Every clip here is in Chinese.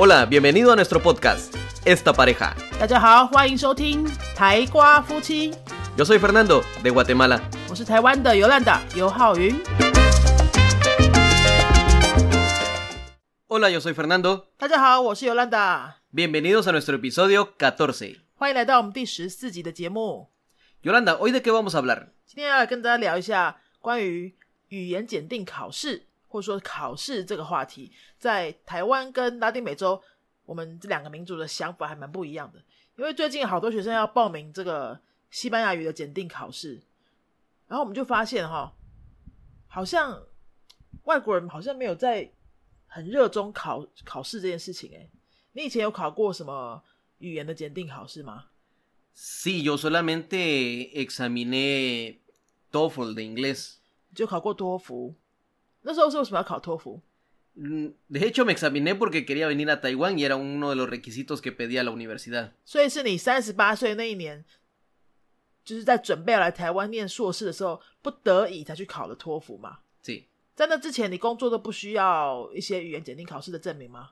Hola, bienvenido a nuestro podcast, Esta Pareja. Yo soy Fernando, de Guatemala. Hola, yo soy Fernando. Bienvenidos a nuestro episodio 14. Yolanda, ¿hoy de qué vamos a hablar? 或者说考试这个话题，在台湾跟拉丁美洲，我们这两个民族的想法还蛮不一样的。因为最近好多学生要报名这个西班牙语的检定考试，然后我们就发现哈，好像外国人好像没有在很热衷考考试这件事情。诶，你以前有考过什么语言的检定考试吗？Sí, yo solamente examiné TOEFL de inglés. 就考过托福？那时候是为什么要考托福？Mm, De hecho, me examiné porque quería venir a Taiwán y era uno de los requisitos que pedía la universidad. 所以是你三十八岁那一年，就是在准备要来台湾念硕士的时候，不得已才去考了托福嘛。Sí. 在那之前，你工作都不需要一些语言检定考试的证明吗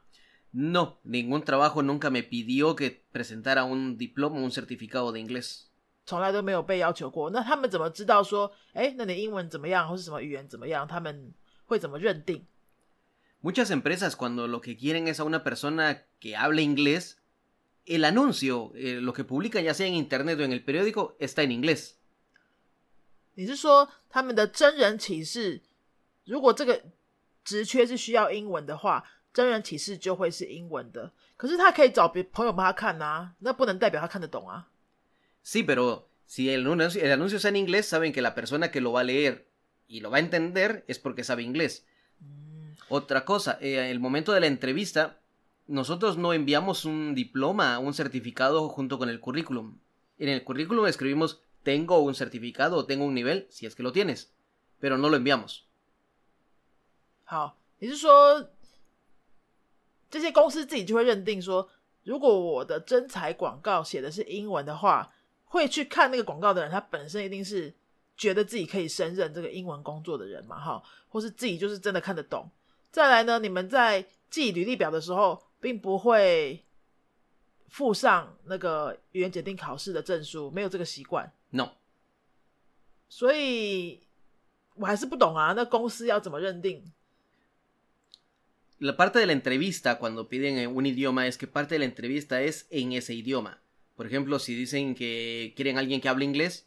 ？No, ningún trabajo nunca me pidió que presentara un diploma o un certificado de inglés. 从来都没有被要求过。那他们怎么知道说，哎，那你英文怎么样，或是什么语言怎么样？他们会怎么认定？ Muchas empresas cuando lo que quieren es a una persona que hable inglés, el anuncio, eh, lo que publican ya sea en internet o en el periódico, está en inglés. 你是说他们的真人启事，如果这个职缺是需要英文的话，真人启事就会是英文的。可是他可以找别朋友帮他看啊，那不能代表他看得懂啊。 Sí, pero si el anuncio, el anuncio está en inglés, saben que la persona que lo va a leer y lo va a entender es porque sabe inglés. Otra cosa, eh, el momento de la entrevista, nosotros no enviamos un diploma, un certificado junto con el currículum. En el currículum escribimos tengo un certificado o tengo un nivel, si es que lo tienes, pero no lo enviamos. 好，你是说这些公司自己就会认定说，如果我的征才广告写的是英文的话，会去看那个广告的人，他本身一定是 觉得自己可以胜任这个英文工作的人嘛，哈，或是自己就是真的看得懂。再来呢，你们在寄履历表的时候，并不会附上那个语言检定考试的证书，没有这个习惯，No. 所以我还是不懂啊，那公司要怎么认定？La parte de la entrevista cuando piden eh, un idioma es que parte de la entrevista es en ese idioma. Por ejemplo, si dicen que quieren alguien que hable inglés,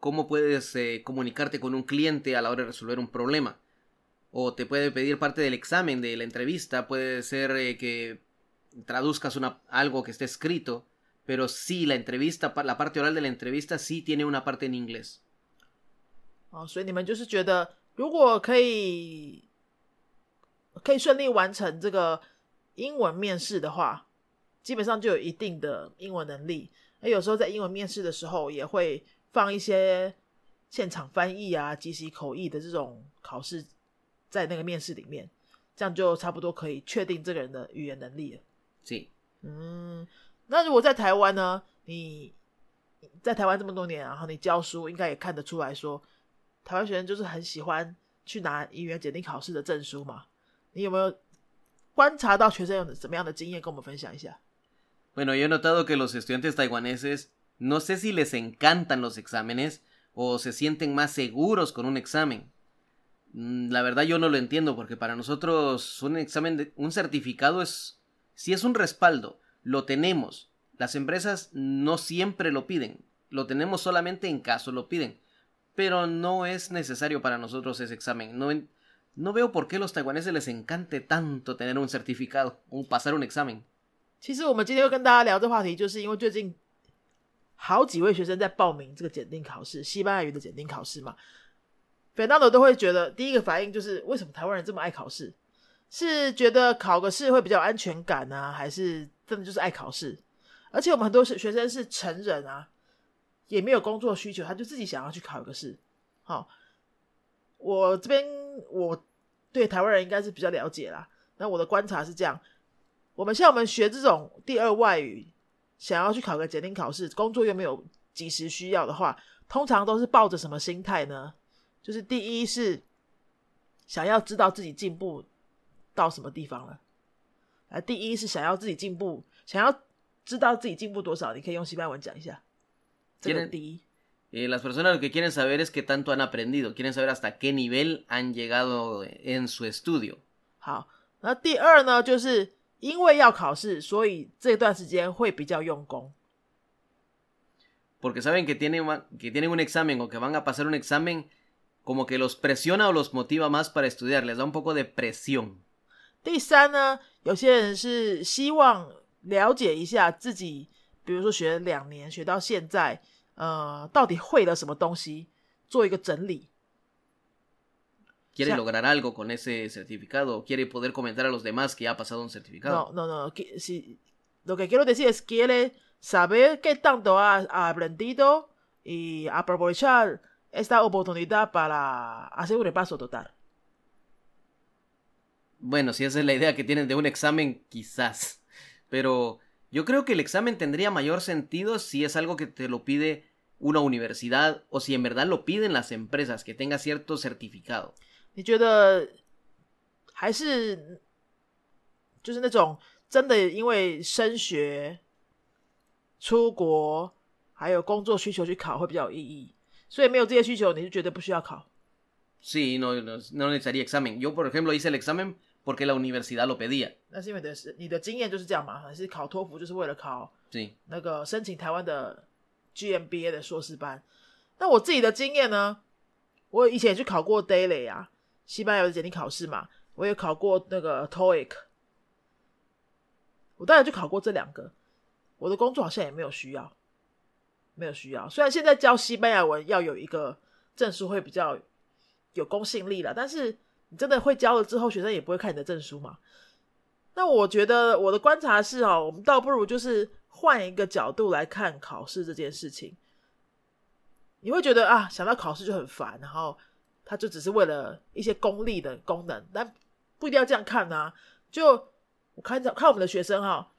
cómo puedes eh, comunicarte con un cliente a la hora de resolver un problema. O te puede pedir parte del examen de la entrevista, puede ser eh, que traduzcas una, algo que esté escrito, pero sí, la entrevista, pa- la parte oral de la entrevista sí tiene una parte en inglés. 哦，所以你们就是觉得，如果可以可以顺利完成这个英文面试的话，基本上就有一定的英文能力。那有时候在英文面试的时候，也会 放一些现场翻译啊、即席口译的这种考试在那个面试里面，这样就差不多可以确定这个人的语言能力了。Sí. 嗯，那如果在台湾呢？你在台湾这么多年，然后你教书，应该也看得出来说，台湾学生就是很喜欢去拿语言检定考试的证书嘛。你有没有观察到学生有什么样的经验，跟我们分享一下？Bueno, yo he notado que los estudiantes taiwaneses no sé si les encantan los exámenes o se sienten más seguros con un examen. Mm, La verdad yo no lo entiendo porque para nosotros un examen, de, un certificado es, si es un respaldo, lo tenemos. Las empresas no siempre lo piden, lo tenemos solamente en caso lo piden, pero no es necesario para nosotros ese examen. No, en- no veo por qué a los taiwaneses les encante tanto tener un certificado o pasar un examen. 其实我们今天会跟大家聊这话题，就是因为最近 好几位学生在报名这个检定考试，西班牙语的检定考试嘛。斐纳德都会觉得第一个反应就是为什么台湾人这么爱考试？是觉得考个试会比较有安全感呢，还是真的就是爱考试？而且我们很多学学生是成人啊，也没有工作需求，他就自己想要去考一个试。好，我这边我对台湾人应该是比较了解啦。那我的观察是这样：我们像我们学这种第二外语，想要去考个检定考试，工作又没有及时需要的话，通常都是抱着什么心态呢？就是第一是想要知道自己进步到什么地方了。啊，第一是想要自己进步，想要知道自己进步多少。你可以用西班牙文讲一下。这个第一。Eh, las personas lo que quieren saber es qué tanto han aprendido, quieren saber hasta qué nivel han llegado en su estudio. 好，那第二呢，就是因为要考试，所以这段时间会比较用功。Porque saben que tienen, que tienen un examen o que van a pasar un examen, como que los presiona o los motiva más para estudiar, les da un poco de presión. 第三呢，有些人是希望了解一下自己，比如说学两年，学到现在。呃，到底会了什么东西，做一个整理。Quiere lograr algo con ese certificado, quiere poder comentar a los demás que ha pasado un certificado. No, no, no. Si, lo que quiero decir es quiere saber qué tanto ha, aprendido y aprovechar esta oportunidad para hacer un repaso total. Bueno, si esa es la idea que tienen de un examen, quizás. Pero yo creo que el examen tendría mayor sentido si es algo que te lo pide una universidad o si en verdad lo piden las empresas que tenga cierto certificado. 你觉得还是就是那种真的因为升学、出国还有工作需求去考会比较有意义，所以没有这些需求，你就觉得不需要考。Sí, no, no, no necesitaría examen. Yo, por ejemplo, hice el examen porque la universidad lo pedía. 那是因为的是你的经验就是这样嘛？还是考托福就是为了考？对，那个申请台湾的 GMBA 的硕士班，那我自己的经验呢？我以前也去考过 Daily 啊，西班牙的简历考试嘛，我也考过那个 TOEIC，我当然就考过这两个。我的工作好像也没有需要，没有需要。虽然现在教西班牙文要有一个证书会比较有公信力了，但是你真的会教了之后，学生也不会看你的证书嘛。那我觉得我的观察是哦，我们倒不如就是。换一个角度来看考试这件事情，你会觉得啊，想到考试就很烦，然后它就只是为了一些功利的功能，但不一定要这样看啊。就我看着看我们的学生哈，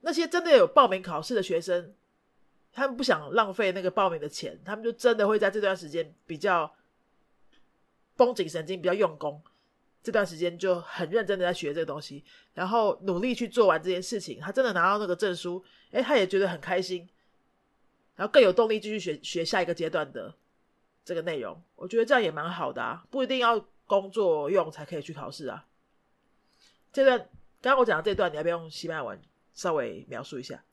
那些真的有报名考试的学生，他们不想浪费那个报名的钱，他们就真的会在这段时间比较绷紧神经，比较用功。这段时间就很认真的在学这个东西，然后努力去做完这件事情。他真的拿到那个证书，哎，他也觉得很开心，然后更有动力继续学学下一个阶段的这个内容。我觉得这样也蛮好的啊，不一定要工作用才可以去考试啊。这段刚刚我讲的这段，你要不要用西班牙文稍微描述一下？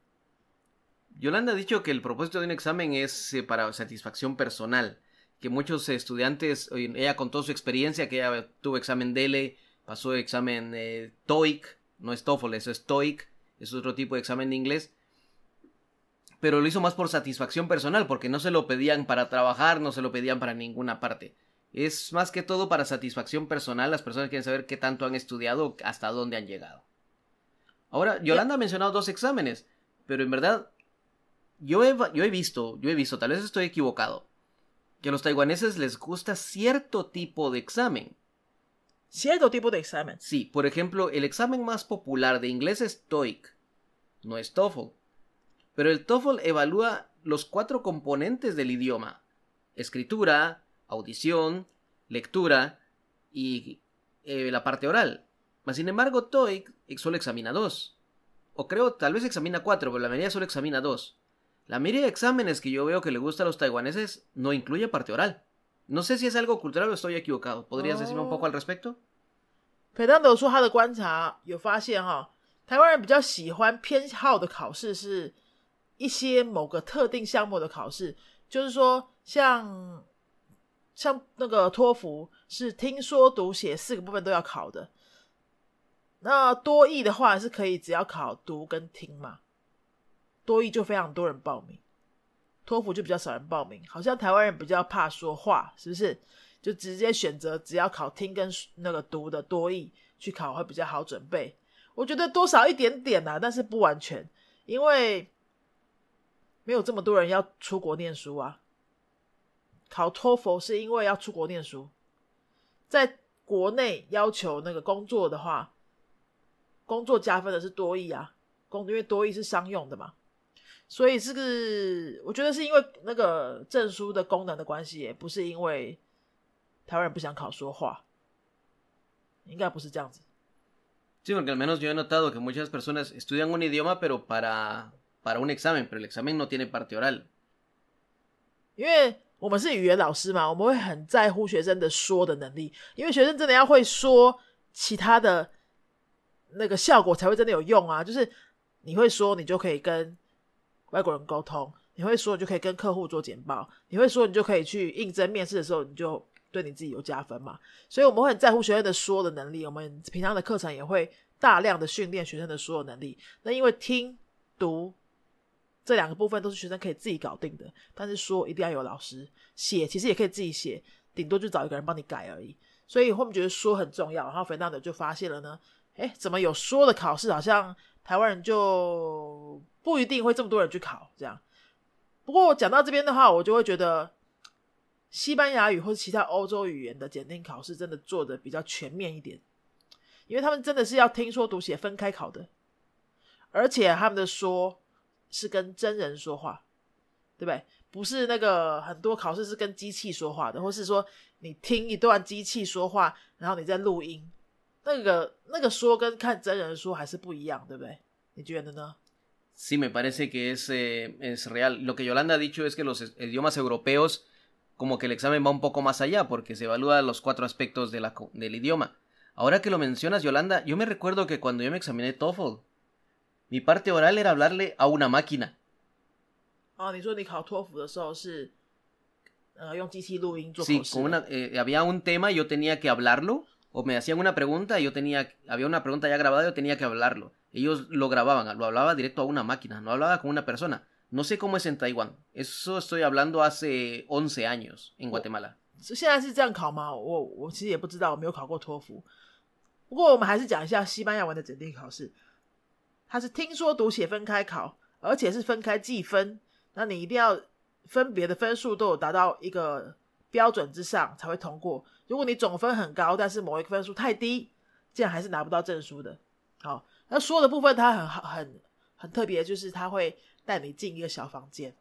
Yolanda ha dicho que el propósito de un examen es para satisfacción personal. que muchos estudiantes, ella con toda su experiencia, que ella tuvo examen DELE, pasó examen eh, TOEIC, no es TOEFL, eso es TOEIC, es otro tipo de examen de inglés, pero lo hizo más por satisfacción personal, porque no se lo pedían para trabajar, no se lo pedían para ninguna parte. Es más que todo para satisfacción personal, las personas quieren saber qué tanto han estudiado, hasta dónde han llegado. Ahora, Yolanda ha mencionado dos exámenes, pero en verdad, yo yo he visto, yo he visto, tal vez estoy equivocado, que a los taiwaneses les gusta cierto tipo de examen. Cierto tipo de examen. Sí, por ejemplo, el examen más popular de inglés es TOEIC, no es TOEFL Pero el TOEFL evalúa los cuatro componentes del idioma: escritura, audición, lectura y eh, la parte oral. Mas sin embargo, TOEIC solo examina dos. O creo, tal vez examina cuatro, pero la mayoría solo examina dos. La mayoría de exámenes que yo veo que le gusta a los taiwaneses no incluye parte oral. No sé si es algo cultural o estoy equivocado. ¿Podrías decirme un poco al respecto? Fernando 说他的观察有发现哈，台湾人比较喜欢偏好的考试是 一些某个特定项目的考试，就是说像像那个托福是听说读写四个部分都要考的，那多译的话是可以只要考读跟听嘛。多译就非常多人报名，托福就比较少人报名。好像台湾人比较怕说话，是不是？就直接选择只要考听跟那个读的多义去考会比较好准备。我觉得多少一点点啊，但是不完全，因为没有这么多人要出国念书啊。考托福是因为要出国念书，在国内要求那个工作的话，工作加分的是多义啊，工因为多义是商用的嘛。所以这个，我觉得是因为那个证书的功能的关系，也不是因为台湾人不想考说话，应该不是这样子。Sí, porque al menos yo he notado que muchas personas estudian un idioma, pero para para un examen, pero el examen no tiene parte oral。因为我们是语言老师嘛，我们会很在乎学生的说的能力，因为学生真的要会说其他的那个效果才会真的有用啊。就是你会说，你就可以跟。外国人沟通，你会说，你就可以跟客户做简报；你会说，你就可以去应征面试的时候，你就对你自己有加分嘛。所以我们会很在乎学生的说的能力，我们平常的课程也会大量的训练学生的说的能力。那因为听读这两个部分都是学生可以自己搞定的，但是说一定要有老师写，其实也可以自己写，顶多就找一个人帮你改而已。所以后面觉得说很重要，然后肥大的就发现了呢，哎，怎么有说的考试，好像台湾人就。不一定会这么多人去考，这样。不过讲到这边的话，我就会觉得西班牙语或者其他欧洲语言的检定考试真的做的比较全面一点，因为他们真的是要听说读写分开考的，而且他们的说是跟真人说话，对不对？不是那个很多考试是跟机器说话的，或是说你听一段机器说话，然后你再录音，那个那个说跟看真人说还是不一样，对不对？你觉得呢？Sí, me parece que es, eh, es real. Lo que Yolanda ha dicho es que los idiomas europeos, como que el examen va un poco más allá, porque se evalúan los cuatro aspectos de la, del idioma. Ahora que lo mencionas, Yolanda, yo me recuerdo que cuando yo me examiné TOEFL, mi parte oral era hablarle a una máquina. Ah, Sí, con una, eh, había un tema y yo tenía que hablarlo, o me hacían una pregunta y yo tenía, había una pregunta ya grabada y yo tenía que hablarlo. Ellos lo grababan, lo hablaba directo a una máquina, no hablaba con una persona. No sé cómo es en Taiwán. Eso estoy hablando hace 11 años en Guatemala. 现在是这样考吗？我我其实也不知道，我没有考过托福。不过我们还是讲一下西班牙文的检定考试。 它是听说读写分开考，而且是分开计分。那你一定要分别的分数都有达到一个标准之上才会通过。如果你总分很高，但是某一个分数太低，这样还是拿不到证书的。好。那说的部分，它很很很特别，就是他会带你进一个小房间，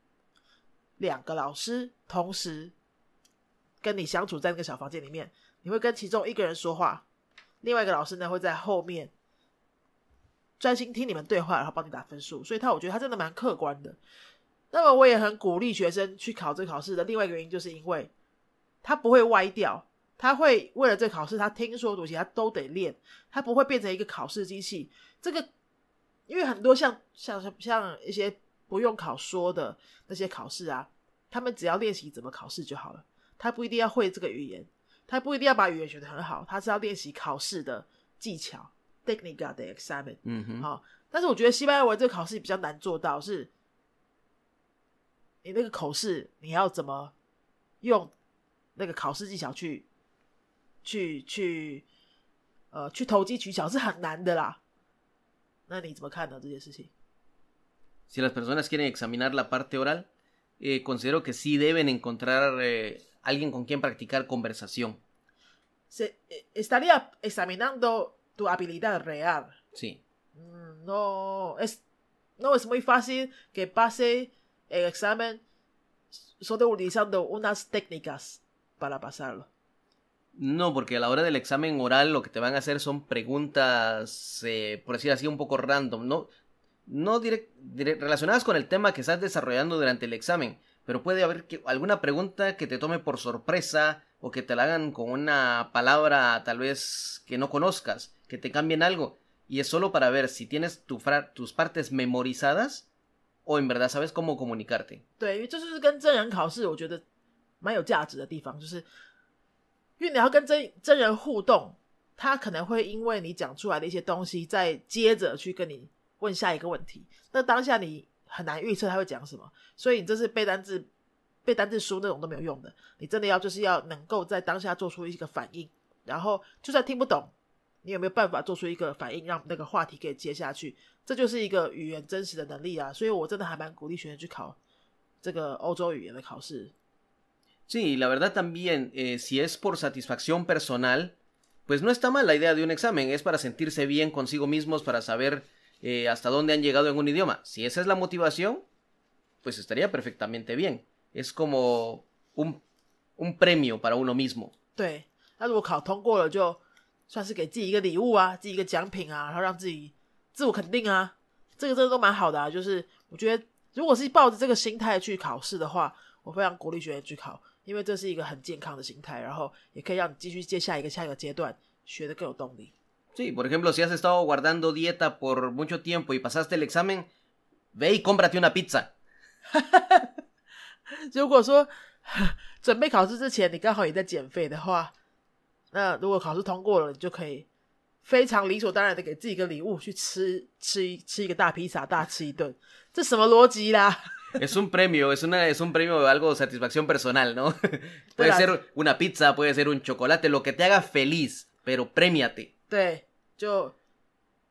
两个老师同时跟你相处在那个小房间里面，你会跟其中一个人说话，另外一个老师呢会在后面专心听你们对话，然后帮你打分数。所以他我觉得他真的蛮客观的。那么我也很鼓励学生去考这个考试的另外一个原因，就是因为他不会歪掉。他会为了这考试，他听说读写他都得练，他不会变成一个考试机器。这个，因为很多 像像像一些不用考说的那些考试啊，他们只要练习怎么考试就好了。他不一定要会这个语言，他不一定要把语言学得很好，他是要练习考试的技巧，technical 的 examen。嗯哼。好，但是我觉得西班牙文这个考试比较难做到，是你那个口试你要怎么用那个考试技巧去。去去呃去投机取巧是很难的啦。那你怎么看呢这件事情？Si las personas quieren examinar la parte oral, eh, considero que sí deben encontrar eh, alguien con quien practicar conversación. Se estaría examinando tu habilidad real. Sí. No es no es muy fácil que pase el examen solo utilizando unas técnicas para pasarlo. No, porque a la hora del examen oral lo que te van a hacer son preguntas, eh, por decir así, un poco random, no, no relacionadas con el tema que estás desarrollando durante el examen, pero puede haber alguna pregunta que te tome por sorpresa o que te la hagan con una palabra tal vez que no conozcas, que te cambien algo, y es solo para ver si tienes tus partes memorizadas o en verdad sabes cómo comunicarte. 因为你要跟真真人互动，他可能会因为你讲出来的一些东西，再接着去跟你问下一个问题。那当下你很难预测他会讲什么，所以你这是背单词 背单字书那种都没有用的。你真的要就是要能够在当下做出一个反应，然后就算听不懂，你有没有办法做出一个反应，让那个话题可以接下去？这就是一个语言真实的能力啊！所以我真的还蛮鼓励学生去考这个欧洲语言的考试。Sí, la verdad también, eh, si es por satisfacción personal, pues no está mal la idea de un examen, es para sentirse bien consigo mismos, para saber eh, hasta dónde han llegado en un idioma. Si esa es la motivación, pues estaría perfectamente bien. Es como un, un premio para uno mismo. 对，那如果考通过了，就算是给自己一个礼物啊，自己一个奖品啊，然后让自己自我肯定啊，这个真的都蛮好的啊。就是我觉得，如果是抱着这个心态去考试的话，我非常鼓励学员去考。因为这是一个很健康的心态，然后也可以让你继续接下一个下一个阶段，学的更有动力。Sí, por ejemplo, si has estado guardando dieta por mucho tiempo y pasaste el examen, ve y cómprate una pizza. 如果说准备考试之前你刚好也在减肥的话，那如果考试通过了，你就可以非常理所当然的给自己一个礼物，去吃吃吃一个大披萨，大吃一顿，这什么逻辑啦？Es un premio, es, una, es un premio de algo de satisfacción personal, ¿no? puede ser una pizza, puede ser un chocolate, lo que te haga feliz, pero premiate. 对，就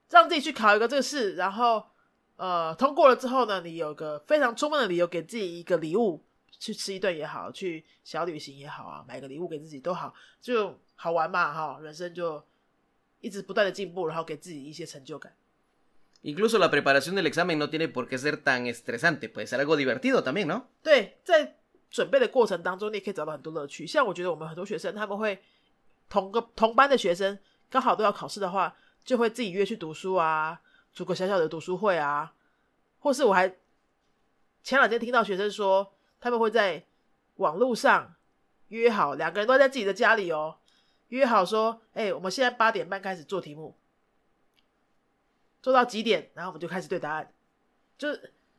让自己去考一个这个试，然后呃通过了之后呢，你有个非常充分的理由给自己一个礼物，去吃一顿也好，去小旅行也好啊，买个礼物给自己都好，就好玩嘛哈，人生就一直不断的进步，然后给自己一些成就感。Incluso la preparación del examen no tiene por qué ser tan estresante, puede ser algo divertido también, ¿no? 对，在准备的过程当中，你也可以找到很多乐趣。像我觉得我们很多学生，他们会同个同班的学生刚好都要考试的话，就会自己约去读书啊，组个小小的读书会啊，或是我还前两天听到学生说，他们会在网络上约好，两个人都在自己的家里哦，约好说，哎，我们现在八点半开始做题目。做到几点，然后我们就开始对答案，就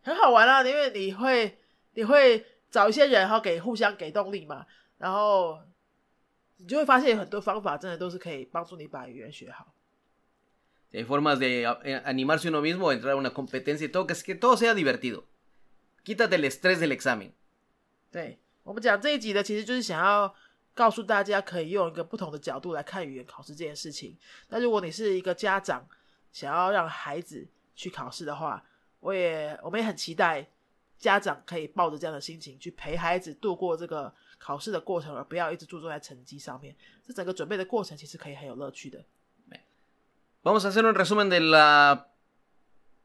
很好玩啊！因为你会你会找一些人，然后给互相给动力嘛，然后你就会发现有很多方法，真的都是可以帮助你把语言学好。Hay formas de animarse uno mismo, entrar a una competencia y todo, que es que todo sea divertido. Quítate el estrés del examen. 对我们讲这一集的，其实就是想要告诉大家，可以用一个不同的角度来看语言考试这件事情。那如果你是一个家长，想要让孩子去考试的话，我也我们也很期待家长可以抱着这样的心情去陪孩子度过这个考试的过程，而不要一直注重在成绩上面。这整个准备的过程其实可以很有乐趣的。Vamos a hacer un resumen de la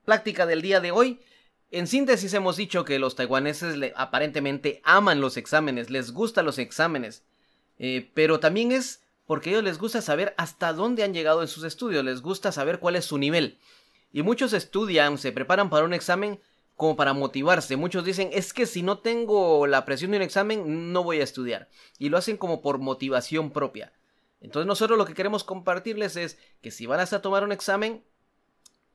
práctica del día de hoy. En síntesis hemos dicho que los taiwaneses aparentemente aman los exámenes, les gustan los exámenes, eh, pero también es porque a ellos les gusta saber hasta dónde han llegado en sus estudios, les gusta saber cuál es su nivel. Y muchos estudian, se preparan para un examen como para motivarse. Muchos dicen, es que si no tengo la presión de un examen, no voy a estudiar. Y lo hacen como por motivación propia. Entonces nosotros lo que queremos compartirles es que si van a tomar un examen,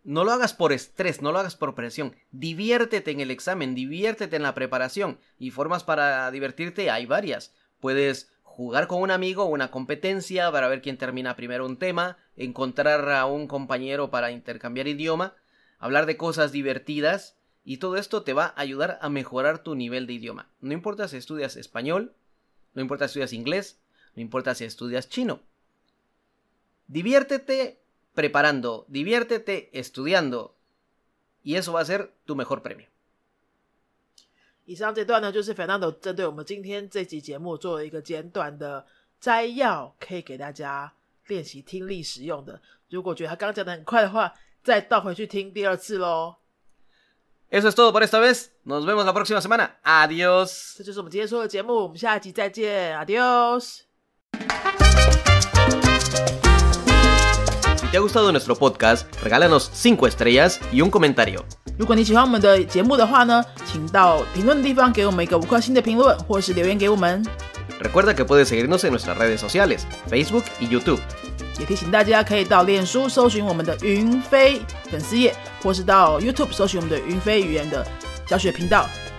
no lo hagas por estrés, no lo hagas por presión. Diviértete en el examen, diviértete en la preparación. Y formas para divertirte hay varias. Puedes jugar con un amigo una competencia para ver quién termina primero un tema, encontrar a un compañero para intercambiar idioma, hablar de cosas divertidas y todo esto te va a ayudar a mejorar tu nivel de idioma. No importa si estudias español, no importa si estudias inglés, no importa si estudias chino. Diviértete preparando, diviértete estudiando y eso va a ser tu mejor premio. 以上这段呢，就是 Fernando 针对我们今天这集节目做了一个简短的摘要，可以给大家练习听力使用的。如果觉得他刚讲的很快的话，再倒回去听第二次喽。Eso es todo por esta vez. Nos vemos la próxima semana. Adiós. 这就是我们今天说的节目，我们下集再见。Adiós. te ha gustado nuestro podcast, regálanos 5 estrellas y un comentario. 如果你喜欢我们的节目的话呢，请到评论的地方给我们一个五颗星的评论，或是留言给我们。Recuerda que puedes seguirnos en nuestras redes sociales, Facebook y YouTube. 也提醒大家可以到脸书搜寻我们的云飞粉丝页，或是到 YouTube 搜寻我们的云飞语言的教学频道，